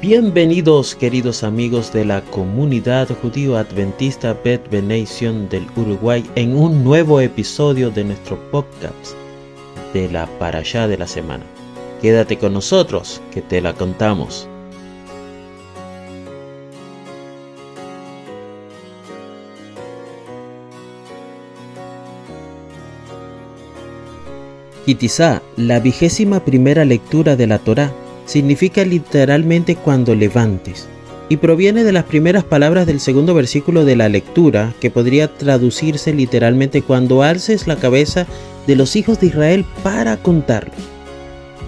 Bienvenidos queridos amigos de la comunidad judío adventista Bet Benation del Uruguay en un nuevo episodio de nuestro podcast de la Parashá de la semana. Quédate con nosotros que te la contamos. Kitizá, la vigésima primera lectura de la Torá, significa literalmente cuando levantes, y proviene de las primeras palabras del segundo versículo de la lectura, que podría traducirse literalmente cuando alces la cabeza de los hijos de Israel para contarlo.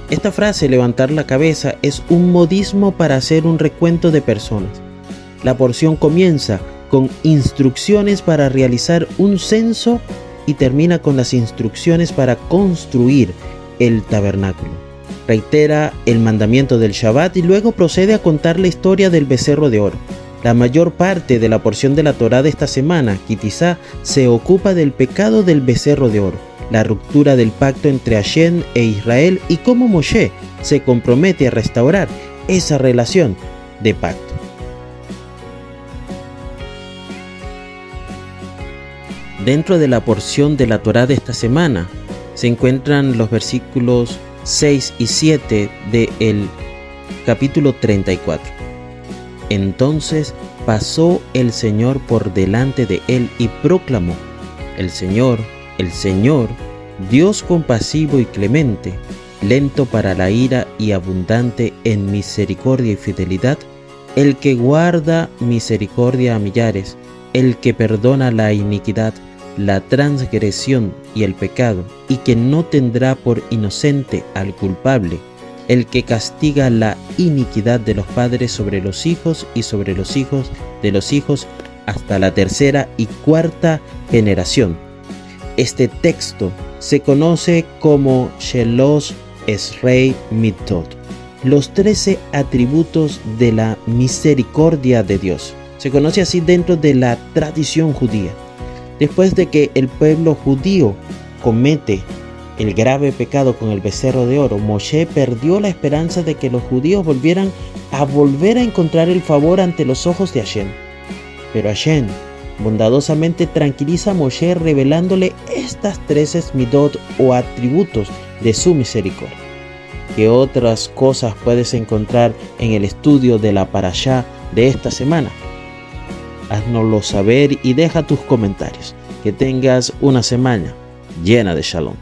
Esta frase, levantar la cabeza, es un modismo para hacer un recuento de personas. La porción comienza con instrucciones para realizar un censo y termina con las instrucciones para construir el tabernáculo reitera el mandamiento del Shabbat y luego procede a contar la historia del becerro de oro. La mayor parte de la porción de la Torá de esta semana, Kitizá, se ocupa del pecado del becerro de oro, la ruptura del pacto entre Hashem e Israel y cómo Moshe se compromete a restaurar esa relación de pacto. Dentro de la porción de la Torá de esta semana se encuentran los versículos 6 y 7 de el capítulo 34. Entonces pasó el Señor por delante de él y proclamó, el Señor, el Señor, Dios compasivo y clemente, lento para la ira y abundante en misericordia y fidelidad, el que guarda misericordia a millares, el que perdona la iniquidad la transgresión y el pecado, y que no tendrá por inocente al culpable, el que castiga la iniquidad de los padres sobre los hijos y sobre los hijos de los hijos hasta la tercera y cuarta generación. Este texto se conoce como Shelosh Esrei Mitot, los trece atributos de la misericordia de Dios. Se conoce así dentro de la tradición judía. Después de que el pueblo judío comete el grave pecado con el becerro de oro, Moshe perdió la esperanza de que los judíos volvieran a volver a encontrar el favor ante los ojos de Hashem. Pero Hashem bondadosamente tranquiliza a Moshe revelándole estas tres esmidot o atributos de su misericordia. ¿Qué otras cosas puedes encontrar en el estudio de la parashá de esta semana? Haznoslo saber y deja tus comentarios. Que tengas una semana llena de shalom.